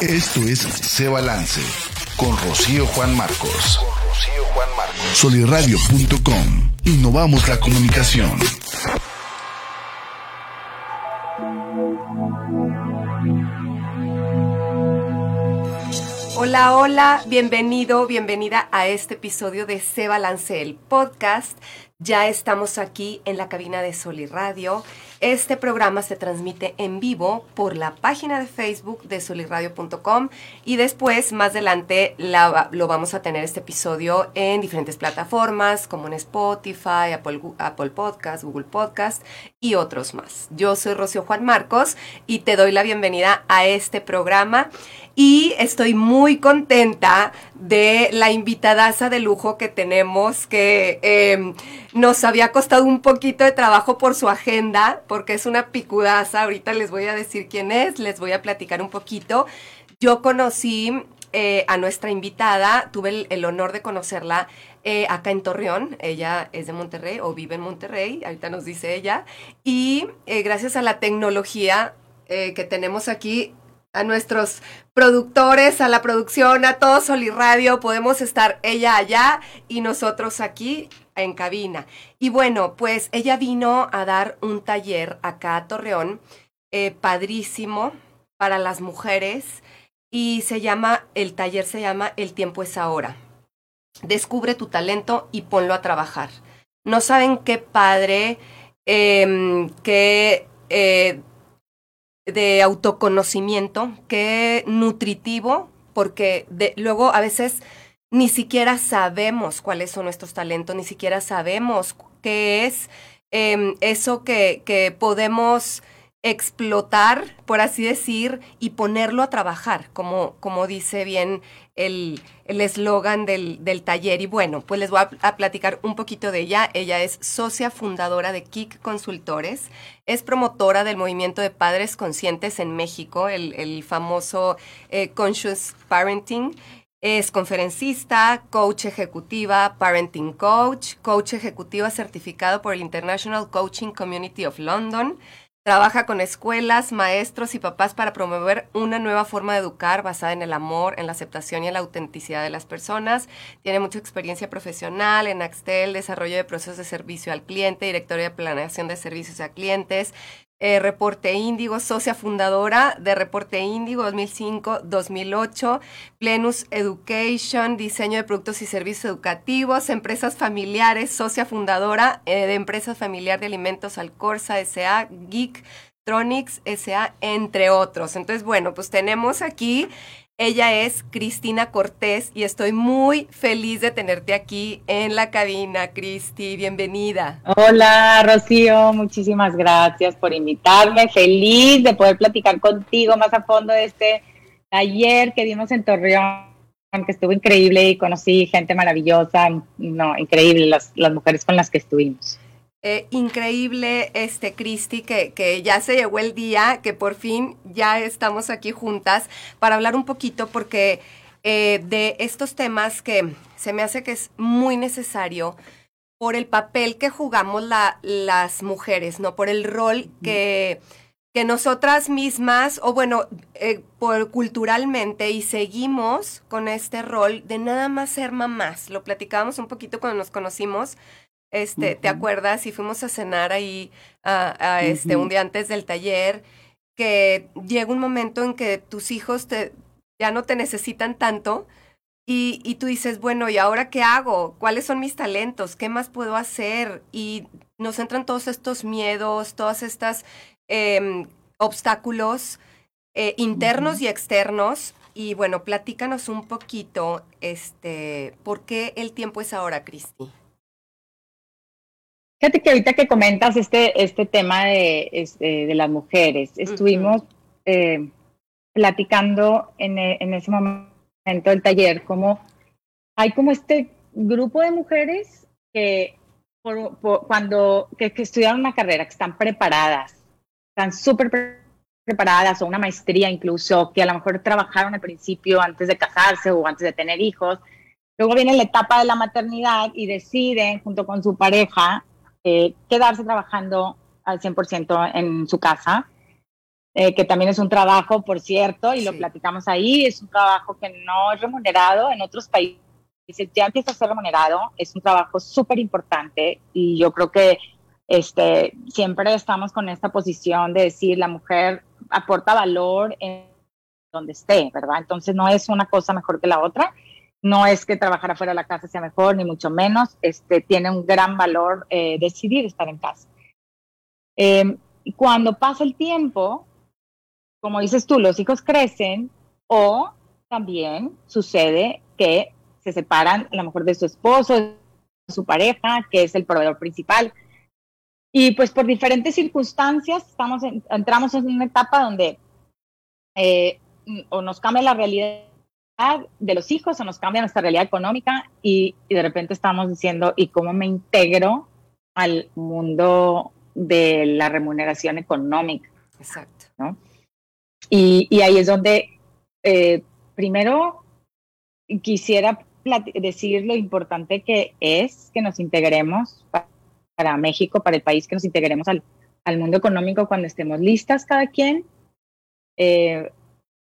Esto es Se Balance con Rocío Juan Marcos. Soliradio.com. Innovamos la comunicación. Hola, hola, bienvenido, bienvenida a este episodio de Se Balance, el podcast. Ya estamos aquí en la cabina de Soli Radio. Este programa se transmite en vivo por la página de Facebook de soliradio.com y después, más adelante, lo vamos a tener este episodio en diferentes plataformas como en Spotify, Apple, Apple Podcast, Google Podcast y otros más. Yo soy Rocío Juan Marcos y te doy la bienvenida a este programa y estoy muy contenta de la invitadaza de lujo que tenemos, que em, nos había costado un poquito de trabajo por su agenda, porque es una picudaza. Ahorita les voy a decir quién es, les voy a platicar un poquito. Yo conocí eh, a nuestra invitada, tuve el, honor de conocerla eh, acá en Torreón. Ella es de Monterrey o vive en Monterrey, ahorita nos dice ella. Y eh, gracias a la tecnología que tenemos aquí, a nuestros productores, a la producción, a todo Radio, podemos estar ella allá y nosotros aquí en cabina. Y bueno, pues ella vino a dar un taller acá a Torreón, eh, padrísimo para las mujeres y se llama, el taller se llama El tiempo es ahora. Descubre tu talento y ponlo a trabajar. No saben qué padre, em, qué... Eh, de autoconocimiento, qué nutritivo, porque de, luego a veces ni siquiera sabemos cuáles son nuestros talentos, ni siquiera sabemos qué es em, eso que, que podemos explotar, por así decir, y ponerlo a trabajar, como, como dice bien el eslogan del, del, taller. Y bueno, pues les voy a, platicar un poquito de ella. Ella es socia fundadora de Kik Consultores, es promotora del movimiento de padres conscientes en México, el, el famoso eh, Conscious Parenting. Es conferencista, coach ejecutiva, parenting coach, coach ejecutiva certificado por el International Coaching Community of London Trabaja con escuelas, maestros y papás para promover una nueva forma de educar basada en el amor, en la aceptación y en la autenticidad de las personas. Tiene mucha experiencia profesional en Axtel, desarrollo de procesos de servicio al cliente, directorio de planeación de servicios a clientes, eh, Reporte Índigo, socia fundadora de Reporte Índigo 2005-2008, Plenus Education, diseño de productos y servicios educativos, empresas familiares, socia fundadora eh, de Empresas Familiar de Alimentos Alcorsa S.A., Geek, Tronics S.A., entre otros. Entonces, bueno, pues tenemos aquí ella es Cristina Cortés y estoy muy feliz de tenerte aquí en la cabina, Cristi. Bienvenida. Hola, Rocío. Muchísimas gracias por invitarme. Feliz de poder platicar contigo más a fondo de este taller que dimos en Torreón, que estuvo increíble y conocí gente maravillosa. No, increíble las, las mujeres con las que estuvimos. Eh, increíble, este, Cristi, que, que ya se llegó el día, que por fin ya estamos aquí juntas para hablar un poquito, porque eh, de estos temas que se me hace que es muy necesario por el papel que jugamos la, las mujeres, ¿no? Por el rol que, que nosotras mismas, o bueno, eh, por culturalmente, y seguimos con este rol de nada más ser mamás. Lo platicábamos un poquito cuando nos conocimos este, ¿te acuerdas? Y fuimos a cenar ahí a, este, un día antes del taller, que llega un momento en que tus hijos te, ya no te necesitan tanto y, y tú dices, bueno, ¿y ahora qué hago? ¿Cuáles son mis talentos? ¿Qué más puedo hacer? Y nos entran todos estos miedos, todas estas em, obstáculos eh, internos y externos. Y bueno, platícanos un poquito, este, ¿por qué el tiempo es ahora, Cristi? Fíjate que ahorita que comentas este, este tema de, este, de las mujeres, estuvimos eh, platicando en, e, en, ese momento del taller, como hay como este grupo de mujeres que cuando que, que, estudiaron una carrera, que están preparadas, están súper preparadas o una maestría incluso, que a lo mejor trabajaron al principio antes de casarse o antes de tener hijos. Luego viene la etapa de la maternidad y deciden junto con su pareja eh, quedarse trabajando al 100% en su casa. eh, que también es un trabajo, por cierto, y lo platicamos ahí, es un trabajo que no es remunerado en otros países, ya empieza a ser remunerado, es un trabajo súper importante y yo creo que este, siempre estamos con esta posición de decir la mujer aporta valor en donde esté, ¿verdad? Entonces no es una cosa mejor que la otra, no es que trabajar afuera de la casa sea mejor, ni mucho menos, este, tiene un gran valor eh, decidir estar en casa. Eh, cuando pasa el tiempo, como dices tú, los hijos crecen o también sucede que se separan a lo mejor de su esposo, de su pareja, que es el proveedor principal. Y pues por diferentes circunstancias estamos entramos en una etapa donde eh, o nos cambia la realidad de los hijos o nos cambia nuestra realidad económica y, y, de repente estamos diciendo, ¿y cómo me integro al mundo de la remuneración económica? Exacto. ¿no? Y, y ahí es donde, eh, primero, quisiera decir lo importante que es que nos integremos para, para, México, para el país, que nos integremos al, al mundo económico cuando estemos listas cada quien, eh,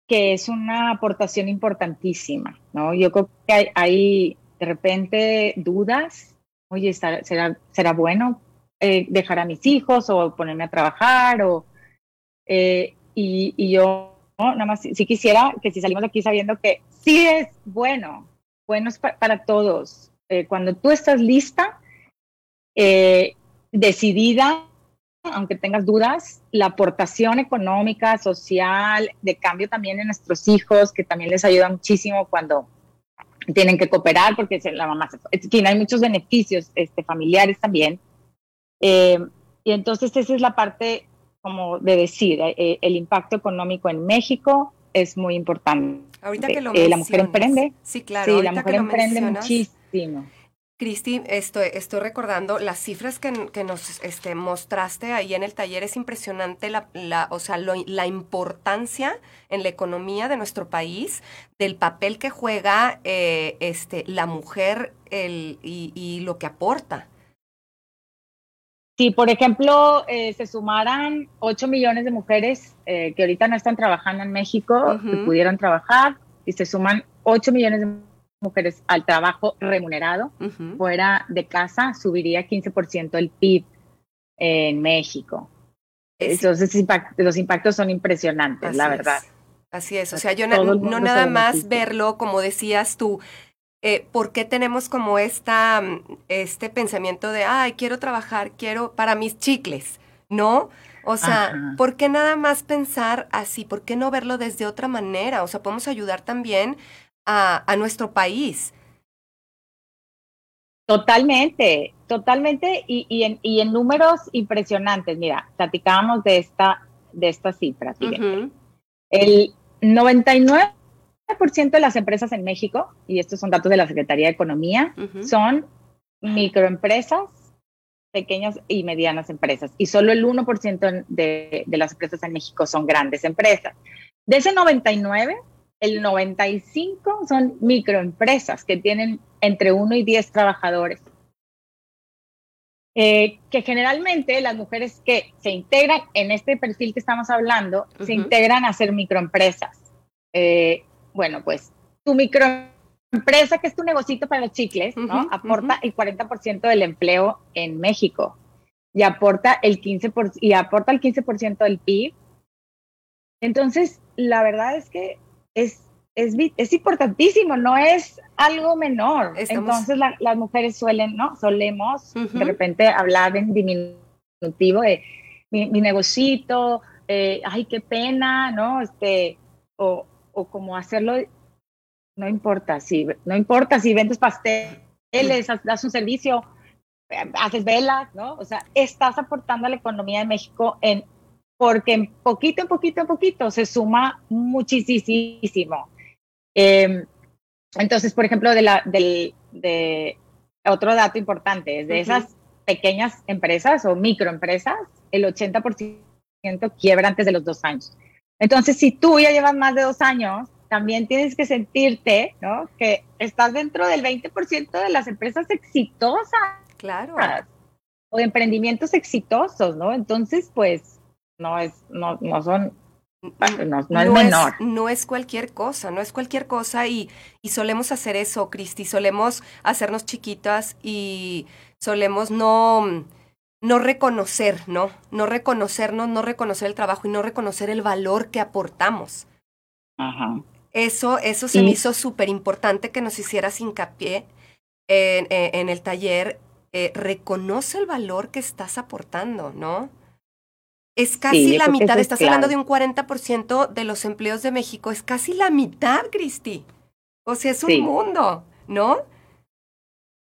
que es una aportación importantísima, ¿no? Yo creo que hay, de repente dudas, oye, ¿será, será bueno eh, dejar a mis hijos o ponerme a trabajar? O, eh, y, yo nada más sí, quisiera que si salimos de aquí sabiendo que sí es bueno, bueno es pa para todos. Eh, cuando tú estás lista, decidida, aunque tengas dudas, la aportación económica, social, de cambio también en nuestros hijos, que también les ayuda muchísimo cuando tienen que cooperar, porque la mamá se... En fin, hay muchos beneficios este, familiares también. Eh, y entonces esa es la parte como de decir, eh, eh, el impacto económico en México es muy importante. Ahorita que lo eh, la mujer emprende. Sí, claro. Sí, la mujer emprende muchísimo. Cristi, estoy, estoy recordando las cifras que, que nos este, mostraste ahí en el taller. Es impresionante la, la, o sea, lo, la importancia en la economía de nuestro país, del papel que juega eh, este, la mujer el, y, y lo que aporta. Si, por ejemplo, eh, se sumaran 8 millones de mujeres eh, que ahorita no están trabajando en México, uh -huh. que pudieran trabajar, y se suman 8 millones de mujeres al trabajo remunerado uh -huh. fuera de casa, subiría 15% el PIB en México. Es, Entonces, impact los impactos son impresionantes, la verdad. Es. Así es, o sea, yo no, no nada más verlo, como decías tú, eh, ¿por qué tenemos como esta, este pensamiento de, ay, quiero trabajar, quiero para mis chicles? ¿No? O sea, Ajá. ¿por qué nada más pensar así? ¿Por qué no verlo desde otra manera? O sea, podemos ayudar también a, a nuestro país. Totalmente, totalmente, y, y, en, y, en, números impresionantes. Mira, platicábamos de esta, de estas cifras. Uh -huh. El 99 de las empresas en México, y estos son datos de la Secretaría de Economía, uh -huh. son microempresas, pequeñas y medianas empresas, y solo el 1% de, de, las empresas en México son grandes empresas. De ese 99, el 95 son microempresas que tienen entre 1 y 10 trabajadores. Eh, que generalmente las mujeres que se integran en este perfil que estamos hablando, uh -huh. se integran a ser microempresas. Eh, bueno, pues tu microempresa, que es tu negocito para los chicles, ¿no? Uh -huh, aporta uh -huh. el 40% del empleo en México y aporta el 15%, y aporta el 15% del PIB. Entonces, la verdad es que es, es, es importantísimo, no es algo menor. Estamos... Entonces, la, las mujeres suelen, ¿no? Solemos uh -huh. de repente hablar en diminutivo de mi, mi negocito, eh, ay, qué pena, ¿no? Este, o, o como hacerlo, no importa si, no importa si vendes pasteles, das un servicio, haces velas, ¿no? O sea, estás aportando a la economía de México en, porque en poquito, en poquito, en poquito se suma muchísimo. Eh, entonces, por ejemplo, de la, del, de otro dato importante es de uh -huh. esas pequeñas empresas o microempresas, el 80% quiebra antes de los dos años. Entonces, si tú ya llevas más de dos años, también tienes que sentirte, ¿no? Que estás dentro del 20% de las empresas exitosas. Claro. O de emprendimientos exitosos, ¿no? Entonces, pues, no es, no, no son no, es menor. no es cualquier cosa, no es cualquier cosa y, y solemos hacer eso, Cristi, solemos hacernos chiquitas y solemos no, no reconocer, ¿no? No reconocernos, no reconocer el trabajo y no reconocer el valor que aportamos. Ajá. Eso, eso se me hizo súper importante que nos hicieras hincapié en, en, el taller. Eh, reconoce el valor que estás aportando, ¿no? Es casi la mitad, estás hablando de un 40% de los empleos de México, es casi la mitad, Cristi. O sea, es un mundo, ¿no?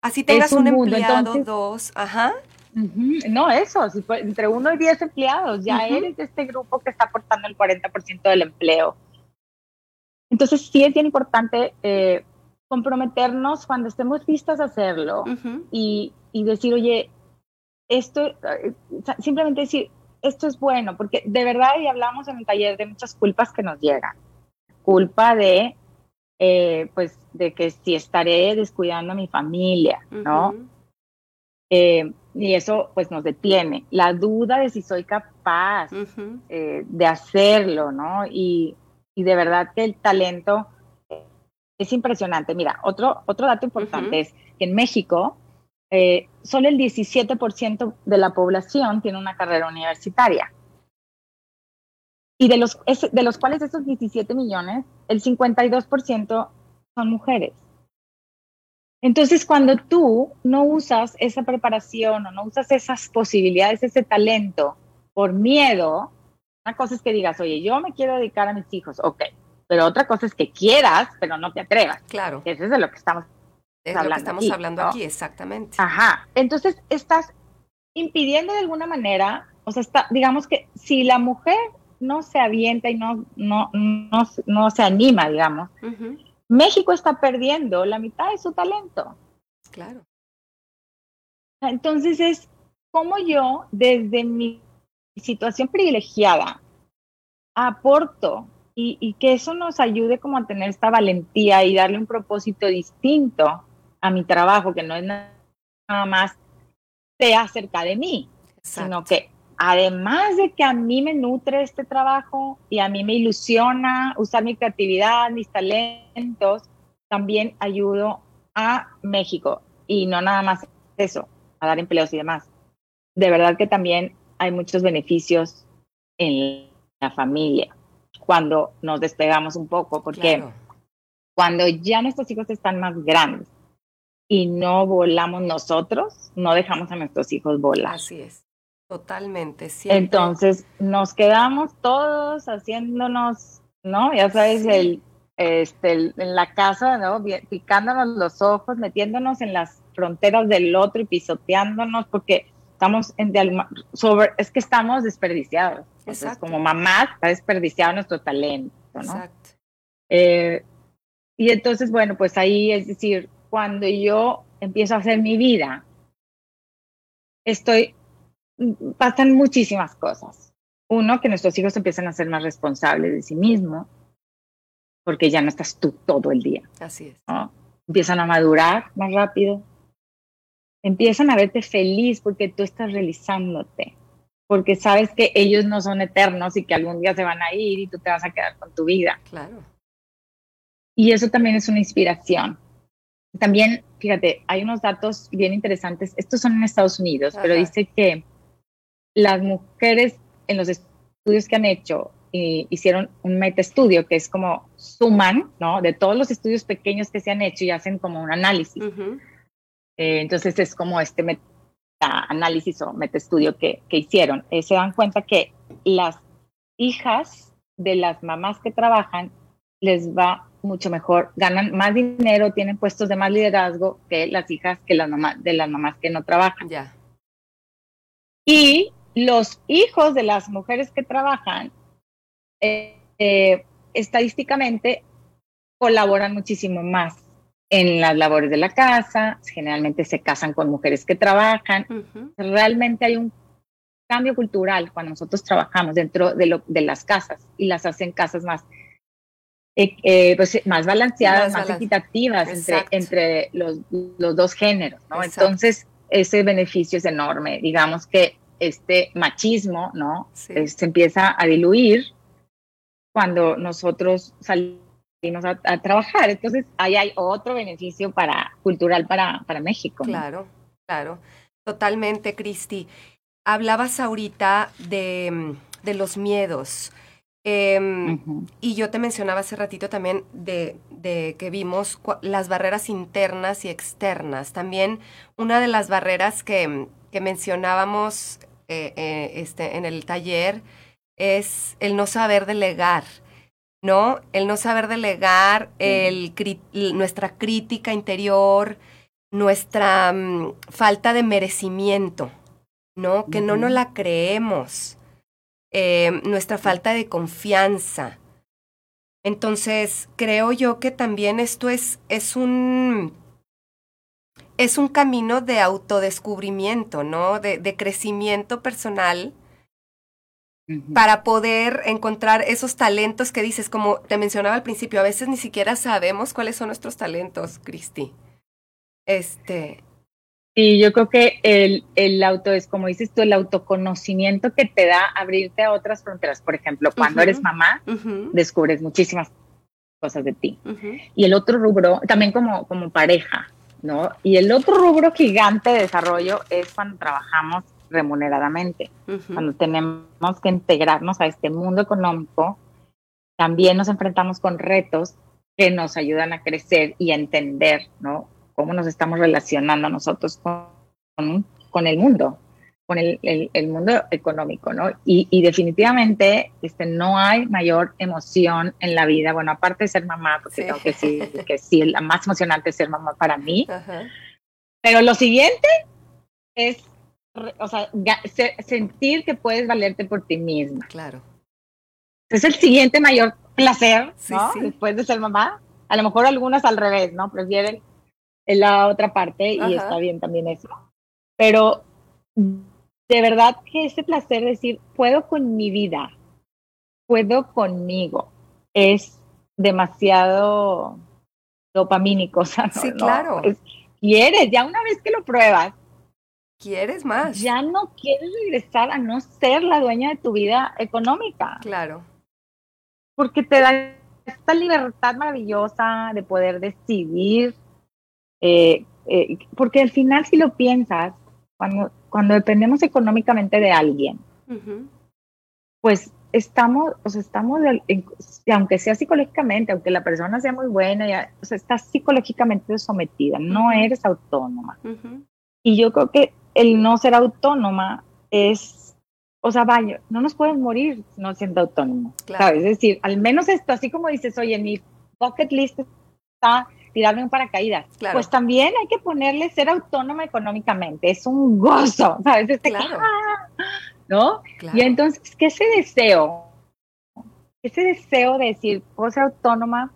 Así tengas un, empleado, dos, ajá. No, eso, entre uno y diez empleados, ya eres de este grupo que está aportando el 40% del empleo. Entonces, sí es bien importante eh, comprometernos cuando estemos listas a hacerlo y, y, decir, oye, esto, eh, simplemente decir, esto es bueno, porque de verdad, y hablamos en el taller de muchas culpas que nos llegan. Culpa de, eh, pues, de que si estaré descuidando a mi familia, ¿no? Eh, y eso, pues, nos detiene. La duda de si soy capaz eh, de hacerlo, ¿no? Y, y, de verdad que el talento es impresionante. Mira, otro, otro dato importante es que en México, eh, solo el 17% de la población tiene una carrera universitaria. Y de los, de los cuales esos 17 millones, el 52% son mujeres. Entonces, cuando tú no usas esa preparación o no usas esas posibilidades, ese talento por miedo, una cosa es que digas, oye, yo me quiero dedicar a mis hijos, ok, pero otra cosa es que quieras, pero no te atrevas. Claro. Eso es de lo que estamos es lo que estamos hablando aquí, exactamente. Ajá. Entonces, estás impidiendo de alguna manera, o sea, está, digamos que si la mujer no se avienta y no, no, no, no se anima, digamos, México está perdiendo la mitad de su talento. Claro. Entonces es como yo, desde mi situación privilegiada, aporto y, y, que eso nos ayude como a tener esta valentía y darle un propósito distinto a mi trabajo, que no es nada más sea acerca de mí, sino que además de que a mí me nutre este trabajo y a mí me ilusiona usar mi creatividad, mis talentos, también ayudo a México. Y no nada más eso, a dar empleos y demás. De verdad que también hay muchos beneficios en la familia cuando nos despegamos un poco, porque cuando ya nuestros hijos están más grandes, y no volamos nosotros, no dejamos a nuestros hijos volar. Así es, totalmente. Entonces nos quedamos todos haciéndonos, ¿no? Ya sabes, el, este, en la casa, ¿no? Picándonos los ojos, metiéndonos en las fronteras del otro y pisoteándonos porque estamos en sobre, es que estamos desperdiciados. Entonces, como mamá, está desperdiciado nuestro talento, ¿no? Exacto. Eh, y entonces, bueno, pues ahí es decir, cuando yo empiezo a hacer mi vida, estoy, pasan muchísimas cosas. Uno, que nuestros hijos empiezan a ser más responsables de sí mismos, porque ya no estás tú todo el día. Así es. Empiezan a madurar más rápido. Empiezan a verte feliz porque tú estás realizándote, porque sabes que ellos no son eternos y que algún día se van a ir y tú te vas a quedar con tu vida. Claro. Y eso también es una inspiración. También, fíjate, hay unos datos bien interesantes. Estos son en Estados Unidos, pero dice que las mujeres en los estudios que han hecho eh, hicieron un metaestudio que es como suman, ¿no? De todos los estudios pequeños que se han hecho y hacen como un análisis. Eh, entonces es como este meta-análisis o metaestudio que, que hicieron. Eh, se dan cuenta que las hijas de las mamás que trabajan les va mucho mejor, ganan más dinero, tienen puestos de más liderazgo que las hijas que las mamás de las mamás que no trabajan. Ya. Y los hijos de las mujeres que trabajan, eh, eh, estadísticamente, colaboran muchísimo más en las labores de la casa, generalmente se casan con mujeres que trabajan. Realmente hay un cambio cultural cuando nosotros trabajamos dentro de, lo, de las casas y las hacen casas más eh, eh, pues, más balanceadas, más, equitativas entre, entre los, los, dos géneros, ¿no? Entonces, ese beneficio es enorme. Digamos que este machismo, ¿no? se empieza a diluir cuando nosotros salimos a, trabajar. Entonces, ahí hay otro beneficio para, cultural para, para México. Claro, claro. Totalmente, Cristi. Hablabas ahorita de, de los miedos. Em, y yo te mencionaba hace ratito también de, de, que vimos las barreras internas y externas. También una de las barreras que, que mencionábamos eh, eh, este, en el taller es el no saber delegar, ¿no? El no saber delegar, el, nuestra crítica interior, nuestra mm, falta de merecimiento, ¿no? Que no nos la creemos, eh, nuestra falta de confianza. Entonces, creo yo que también esto es, es un es un camino de autodescubrimiento, ¿no? De, de crecimiento personal para poder encontrar esos talentos que dices, como te mencionaba al principio, a veces ni siquiera sabemos cuáles son nuestros talentos, Cristi. Este. Sí, yo creo que el, el auto es, como dices tú, el autoconocimiento que te da abrirte a otras fronteras. Por ejemplo, cuando eres mamá, descubres muchísimas cosas de ti. Y el otro rubro, también como, como pareja, ¿no? Y el otro rubro gigante de desarrollo es cuando trabajamos remuneradamente. Cuando tenemos que integrarnos a este mundo económico, también nos enfrentamos con retos que nos ayudan a crecer y a entender, ¿no? Cómo nos estamos relacionando nosotros con, con, el mundo, con el, el, mundo económico, ¿no? Y, y, definitivamente este, no hay mayor emoción en la vida, bueno, aparte de ser mamá, porque tengo que decir que sí, la más emocionante es ser mamá para mí, pero lo siguiente es o sea, sentir que puedes valerte por ti misma. Claro. Es el siguiente mayor placer, ¿no? Después de ser mamá. A lo mejor algunas al revés, ¿no? Prefieren la otra parte y está bien también eso. Pero de verdad que ese placer de decir, puedo con mi vida, puedo conmigo, es demasiado dopamínico. O sea, sí, claro. quieres, ya una vez que lo pruebas, quieres más. Ya no quieres regresar a no ser la dueña de tu vida económica. Claro. Porque te da esta libertad maravillosa de poder decidir. Eh, eh, porque al final, si lo piensas, cuando, cuando dependemos económicamente de alguien, pues estamos, o sea, estamos, aunque sea psicológicamente, aunque la persona sea muy buena, ya, o sea, estás psicológicamente sometida, no eres autónoma. Y yo creo que el no ser autónoma es, o sea, vaya, no nos puedes morir no siendo autónomo, ¿sabes? Es decir, al menos esto, así como dices, oye, mi bucket list está tirarme un paracaídas, pues también hay que ponerle ser autónoma económicamente, es un gozo, ¿sabes? Este, claro. ¿No? Y entonces, ¿qué ese deseo? Ese deseo de decir, puedo ser autónoma,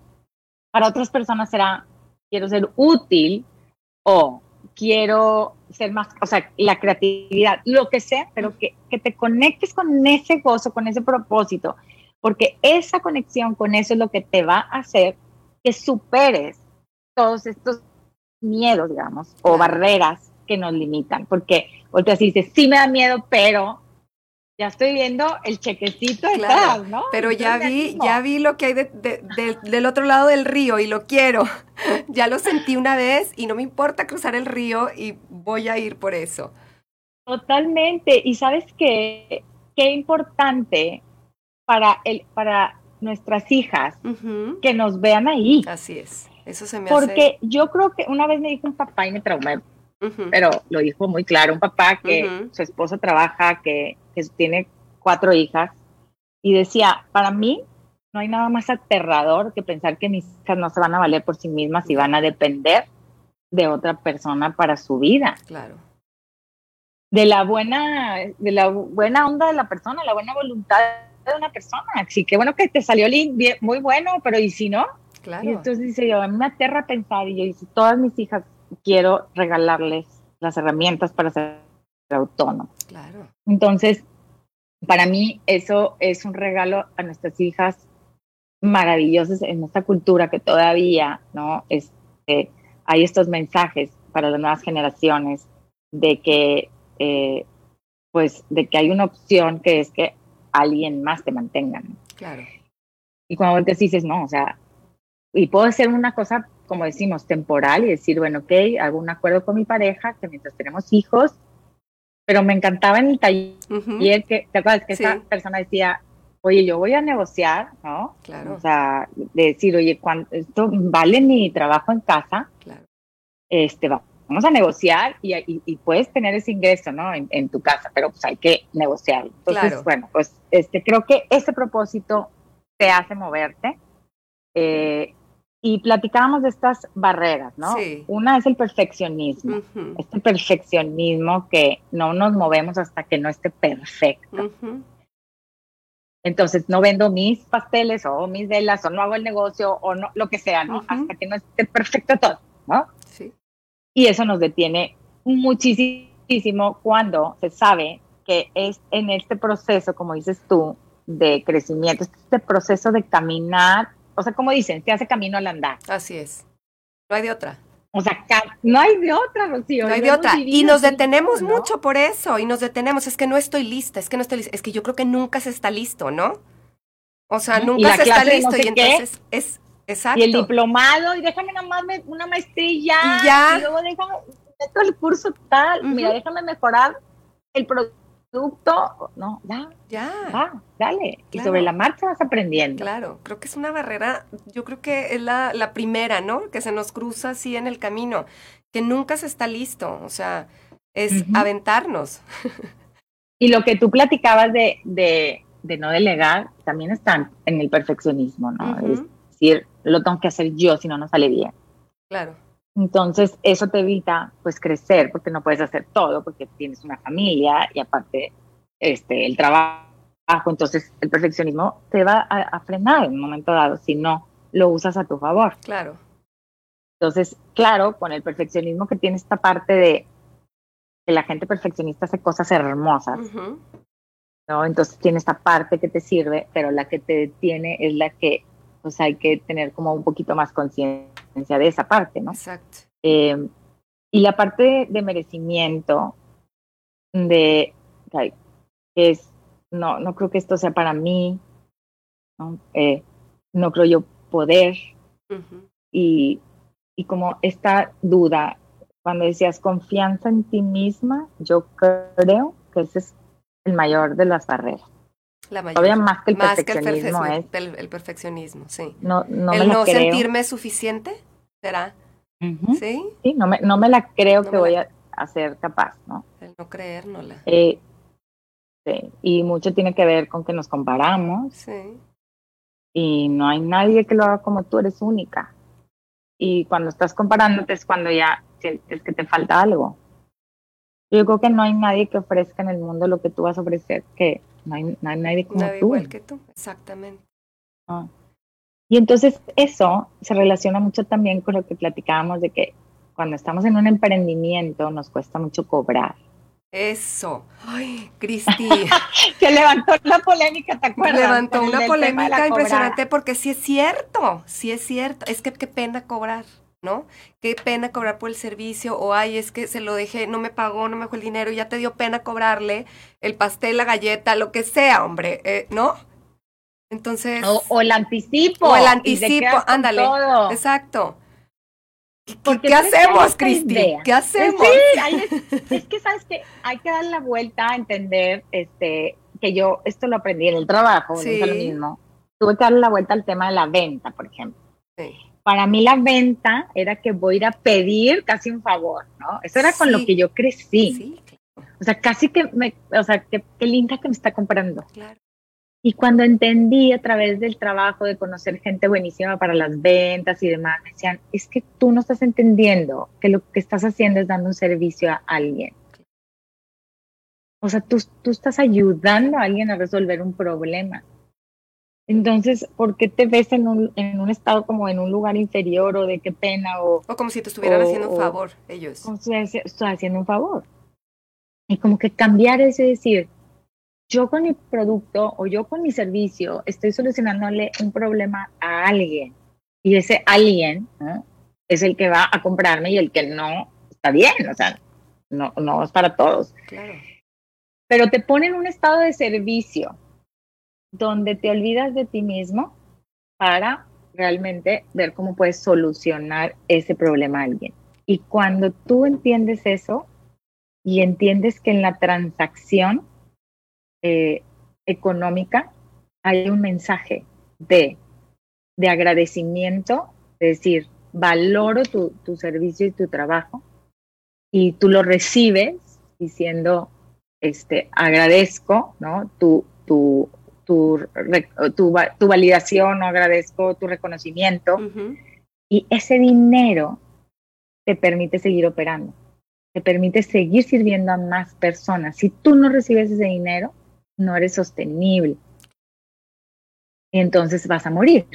para otras personas será, quiero ser útil o quiero ser más, o sea, la creatividad, lo que sea, pero que, que te conectes con ese gozo, con ese propósito, porque esa conexión con eso es lo que te va a hacer que superes todos estos miedos, digamos, o barreras que nos limitan, porque volteas y dices, sí me da miedo, pero ya estoy viendo el chequecito detrás, ¿no? Pero ya vi, ya vi lo que hay del otro lado del río y lo quiero. ya lo sentí una vez y no me importa cruzar el río y voy a ir por eso. Totalmente. Y sabes qué, qué importante para, el, para nuestras hijas que nos vean ahí. Así es. Eso se me Porque yo creo que una vez me dijo un papá y me traumé, pero lo dijo muy claro, un papá que su esposa trabaja, que que tiene cuatro hijas, y decía, para mí no hay nada más aterrador que pensar que mis hijas no se van a valer por sí mismas y van a depender de otra persona para su vida. Claro. De la buena, de la buena onda de la persona, la buena voluntad de una persona. Así que bueno que te salió muy bueno, pero ¿y si no? Claro. Y entonces dice yo, a mí me aterra pensar y yo dice, todas mis hijas quiero regalarles las herramientas para ser autónomo. Claro. Entonces, para mí eso es un regalo a nuestras hijas maravillosos en esta cultura que todavía, ¿no? Este, hay estos mensajes para las nuevas generaciones de que, eh, pues, de que hay una opción que es que alguien más te mantenga. Claro. Y cuando volteas dices, no, o sea, y puedo hacer una cosa, como decimos, temporal y decir, bueno, ok, hago un acuerdo con mi pareja, que mientras tenemos hijos, pero me encantaba en el taller que, ¿te acuerdas que esa persona decía, oye, yo voy a negociar, ¿no? Claro. O sea, de decir, oye, cuando, esto vale mi trabajo en casa, claro. este, vamos a negociar y, y, puedes tener ese ingreso, ¿no? En, tu casa, pero pues hay que negociar. Entonces, bueno, pues este, creo que ese propósito te hace moverte. Eh, y platicábamos de estas barreras, ¿no? Sí. Una es el perfeccionismo, este perfeccionismo que no nos movemos hasta que no esté perfecto. Entonces no vendo mis pasteles o mis velas o no hago el negocio o no, lo que sea, ¿no? Hasta que no esté perfecto todo, ¿no? Sí. Y eso nos detiene muchísimo cuando se sabe que es en este proceso, como dices tú, de crecimiento, este proceso de caminar, o sea, como dicen, se hace camino al andar. Así es. No hay de otra. O sea, no hay de otra, Rocío. No hay de otra. Y nos detenemos mucho por eso, y nos detenemos. Es que no estoy lista, es que no estoy lista. Es que yo creo que nunca se está listo, ¿no? O sea, nunca se está listo. y entonces es exacto. Y el diplomado, y déjame nada más una maestría. Y ya. Y luego déjame, meto el curso tal. Mira, déjame mejorar el producto producto, no, ya, ya, va, dale. Y sobre la marcha vas aprendiendo. Claro, creo que es una barrera, yo creo que es la, la, primera, ¿no? Que se nos cruza así en el camino, que nunca se está listo, o sea, es aventarnos. y lo que tú platicabas de, de, de, no delegar, también está en el perfeccionismo, ¿no? Es decir, lo tengo que hacer yo, si no, no sale bien. Claro. Entonces, eso te evita pues crecer porque no puedes hacer todo porque tienes una familia y aparte este el trabajo, entonces el perfeccionismo te va a, frenar en un momento dado si no lo usas a tu favor. Claro. Entonces, claro, con el perfeccionismo que tiene esta parte de que la gente perfeccionista hace cosas hermosas. ¿no? Entonces tiene esta parte que te sirve, pero la que te detiene es la que pues hay que tener como un poquito más conciencia de esa parte, ¿no? Exacto. Eh, y la parte de merecimiento, de, que es, no, no creo que esto sea para mí, no, eh, no creo yo poder, y, y como esta duda, cuando decías confianza en ti misma, yo creo que ese es el mayor de las barreras. La Todavía más que el perfeccionismo. el, el, perfeccionismo, sí. No, no el no sentirme suficiente, ¿será? ¿Sí? Sí, no me, no me la creo que voy a, ser capaz, ¿no? El no creérnosla. Eh, sí, y mucho tiene que ver con que nos comparamos. Sí. Y no hay nadie que lo haga como tú, eres única. Y cuando estás comparándote es cuando ya sientes que te falta algo. Yo creo que no hay nadie que ofrezca en el mundo lo que tú vas a ofrecer, que no hay, nadie como nadie igual que tú, exactamente. Ah. Y entonces eso se relaciona mucho también con lo que platicábamos de que cuando estamos en un emprendimiento nos cuesta mucho cobrar. Eso. Ay, Cristi. se levantó la polémica, ¿te acuerdas? Levantó una polémica impresionante porque sí es cierto, sí es cierto. Es que qué pena cobrar. ¿No? Qué pena cobrar por el servicio, o ay, es que se lo dejé, no me pagó, no me dejó el dinero, ya te dio pena cobrarle el pastel, la galleta, lo que sea, hombre, eh, ¿no? Entonces. O, el anticipo. O el anticipo, ándale. Exacto. ¿Qué, hacemos, Cristi? ¿Qué hacemos? es, que sabes que hay que dar la vuelta a entender este, que yo esto lo aprendí en el trabajo, sí. lo mismo. Tuve que darle la vuelta al tema de la venta, por ejemplo. Sí para mí la venta era que voy a ir a pedir casi un favor, ¿no? Eso era con lo que yo crecí. Sí, O sea, casi que me, o sea, qué, linda que me está comprando. Claro. Y cuando entendí a través del trabajo de conocer gente buenísima para las ventas y demás, me decían, es que tú no estás entendiendo que lo que estás haciendo es dando un servicio a alguien. O sea, tú, tú estás ayudando a alguien a resolver un problema. Entonces, ¿por qué te ves en un, en un estado como en un lugar inferior o de qué pena? O, o como si te estuvieran haciendo un favor ellos. Como si estoy haciendo un favor. Y como que cambiar eso y decir, yo con mi producto o yo con mi servicio estoy solucionándole un problema a alguien. Y ese alguien es el que va a comprarme y el que no está bien. O sea, no, no es para todos. Claro. Pero te pone en un estado de servicio donde te olvidas de ti mismo para realmente ver cómo puedes solucionar ese problema a alguien. Y cuando tú entiendes eso y entiendes que en la transacción eh, económica hay un mensaje de, de agradecimiento, es decir, valoro tu, tu servicio y tu trabajo, y tú lo recibes diciendo, este, agradezco, ¿no? Tu, tu, tu, tu, validación o agradezco tu reconocimiento. Y ese dinero te permite seguir operando, te permite seguir sirviendo a más personas. Si tú no recibes ese dinero, no eres sostenible. Y entonces vas a morir.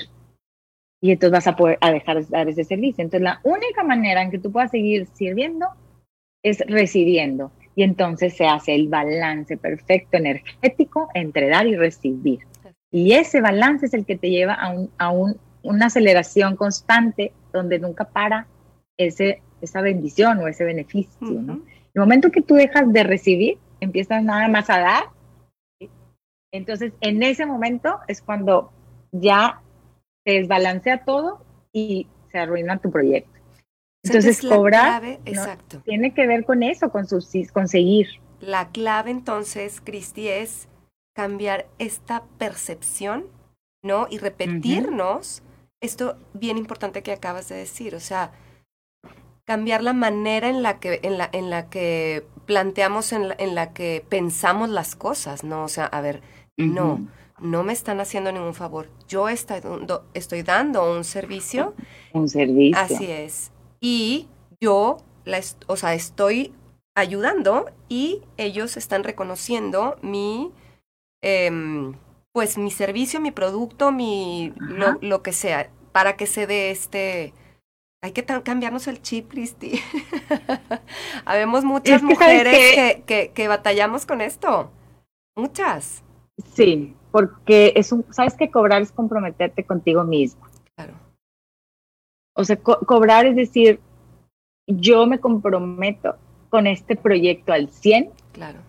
Y entonces vas a poder a dejar de dar ese servicio. Entonces la única manera en que tú puedas seguir sirviendo es recibiendo. Y entonces se hace el balance perfecto energético entre dar y recibir. Y ese balance es el que te lleva a, un, a un, una aceleración constante donde nunca para ese, esa bendición o ese beneficio. ¿no? El momento que tú dejas de recibir, empiezas nada más a dar. Entonces, en ese momento es cuando ya se desbalancea todo y se arruina tu proyecto. Entonces, cobrar exacto. tiene que ver con eso, con conseguir. La clave entonces, Cristi, es cambiar esta percepción, ¿no? Y repetirnos esto bien importante que acabas de decir, o sea, cambiar la manera en la que, en la, en la que planteamos, en la, en la que pensamos las cosas, ¿no? O sea, a ver, no, no me están haciendo ningún favor. Yo estoy, estoy dando un servicio. Un servicio. Así es y yo, la o sea, estoy ayudando y ellos están reconociendo mi, em, pues mi servicio, mi producto, mi, lo, lo, que sea, para que se dé este... Hay que cambiarnos el chip, Cristi. Habemos muchas mujeres que, que, que, batallamos con esto. Muchas. Sí, porque es un, sabes que cobrar es comprometerte contigo mismo. O sea, cobrar es decir, yo me comprometo con este proyecto al 100. Claro.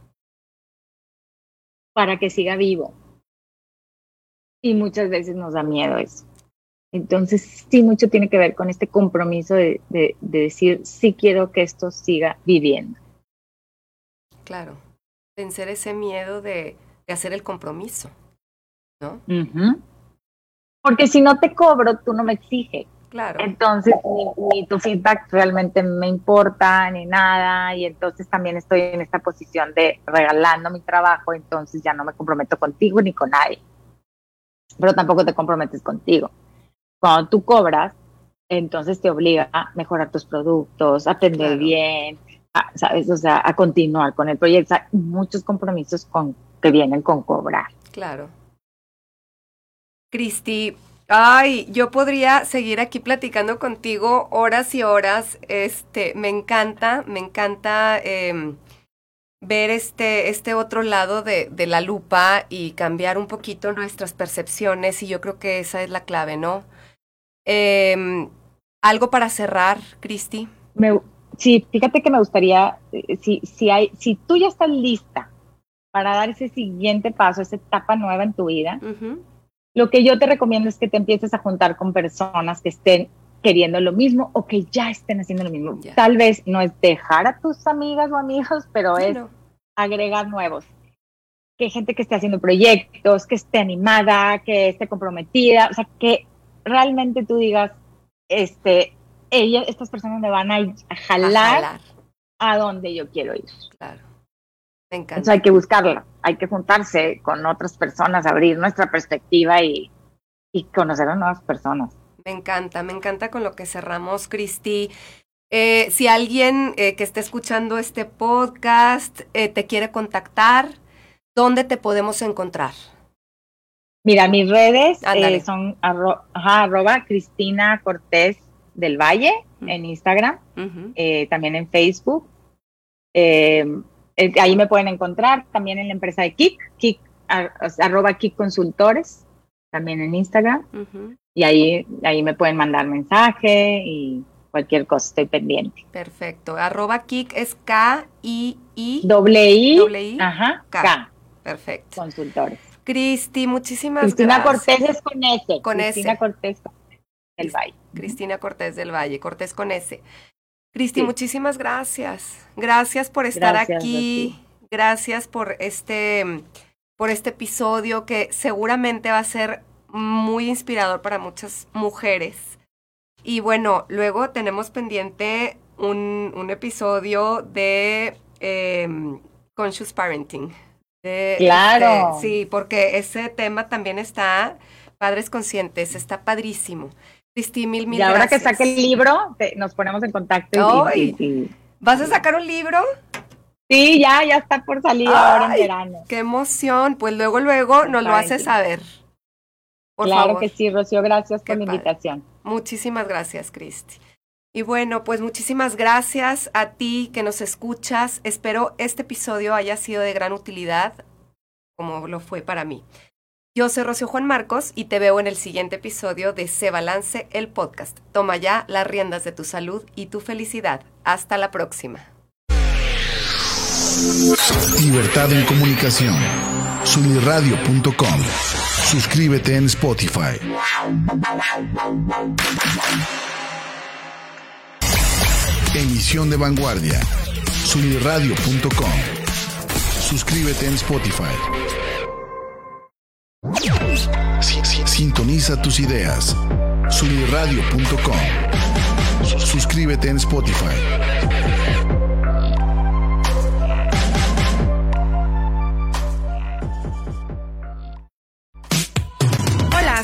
Para que siga vivo. Y muchas veces nos da miedo eso. Entonces, sí, mucho tiene que ver con este compromiso de, de, decir, sí quiero que esto siga viviendo. Claro, vencer ese miedo de, de hacer el compromiso, ¿no? Porque si no te cobro, tú no me exiges. Claro. Entonces, ni, tu feedback realmente me importa, ni nada, y entonces también estoy en esta posición de regalando mi trabajo, entonces ya no me comprometo contigo ni con nadie. Pero tampoco te comprometes contigo. Cuando tú cobras, entonces te obliga a mejorar tus productos, a atender bien, ¿sabes? O sea, a continuar con el proyecto. muchos compromisos con, que vienen con cobrar. Claro. Cristi, Ay, yo podría seguir aquí platicando contigo horas y horas. Este, me encanta, me encanta em, ver este, este otro lado de, de, la lupa y cambiar un poquito nuestras percepciones y yo creo que esa es la clave, ¿no? Em, algo para cerrar, Cristi. sí, fíjate que me gustaría, eh, si, si, hay, si tú ya estás lista para dar ese siguiente paso, esa etapa nueva en tu vida, lo que yo te recomiendo es que te empieces a juntar con personas que estén queriendo lo mismo o que ya estén haciendo lo mismo. Tal vez no es dejar a tus amigas o amigos, pero es agregar nuevos. Que gente que esté haciendo proyectos, que esté animada, que esté comprometida, o sea, que realmente tú digas, este, ellas, estas personas me van a, jalar, a jalar a donde yo quiero ir. Claro. Entonces hay que buscarla, hay que juntarse con otras personas, abrir nuestra perspectiva y, y conocer a nuevas personas. Me encanta, me encanta con lo que cerramos, Cristi. Eh, si alguien eh, que esté escuchando este podcast eh, te quiere contactar, ¿dónde te podemos encontrar? Mira, mis redes son arroba Cristina Cortés del Valle en Instagram, también en Facebook. Eh, ahí me pueden encontrar también en la empresa de Kik, Kik arroba Kik Consultores, también en Instagram. Y ahí, ahí me pueden mandar mensaje y cualquier cosa, estoy pendiente. Perfecto. Arroba Kik es K-I-I. Doble I. Doble I. Ajá. K. Perfecto. Consultores. Cristi, muchísimas Cristina gracias. Cortés es con S. Con Cristina S. Cortés del Valle. Cristina Cortés del Valle, Cortés con S. Cristi, Sí. muchísimas gracias. Gracias por estar Gracias, aquí. Gracias por este, por este episodio que seguramente va a ser muy inspirador para muchas mujeres. Y bueno, luego tenemos pendiente un, un episodio de em, Conscious Parenting. De, Claro. este, sí, porque ese tema también está, padres conscientes, está padrísimo. Cristi, mil, mil y ahora gracias. que saque el libro, te- nos ponemos en contacto. y- Ay. y- y- ¿Vas a sacar un libro? Sí, ya, ya está por salir ahora en verano. ¡Qué emoción! Pues luego, luego nos lo haces saber. Por claro favor. que sí, Rocío, gracias Qué por la invitación. Muchísimas gracias, Cristi. Y bueno, pues muchísimas gracias a ti que nos escuchas. Espero este episodio haya sido de gran utilidad, como lo fue para mí. Yo soy Rocío Juan Marcos y te veo en el siguiente episodio de Se Balance, el podcast. Toma ya las riendas de tu salud y tu felicidad. Hasta la próxima. Libertad en comunicación. Sunirradio.com. Suscríbete en Spotify. Emisión de vanguardia. Sunirradio.com. Suscríbete en Spotify. Sintoniza tus ideas. Sunirradio.com. Suscríbete en Spotify.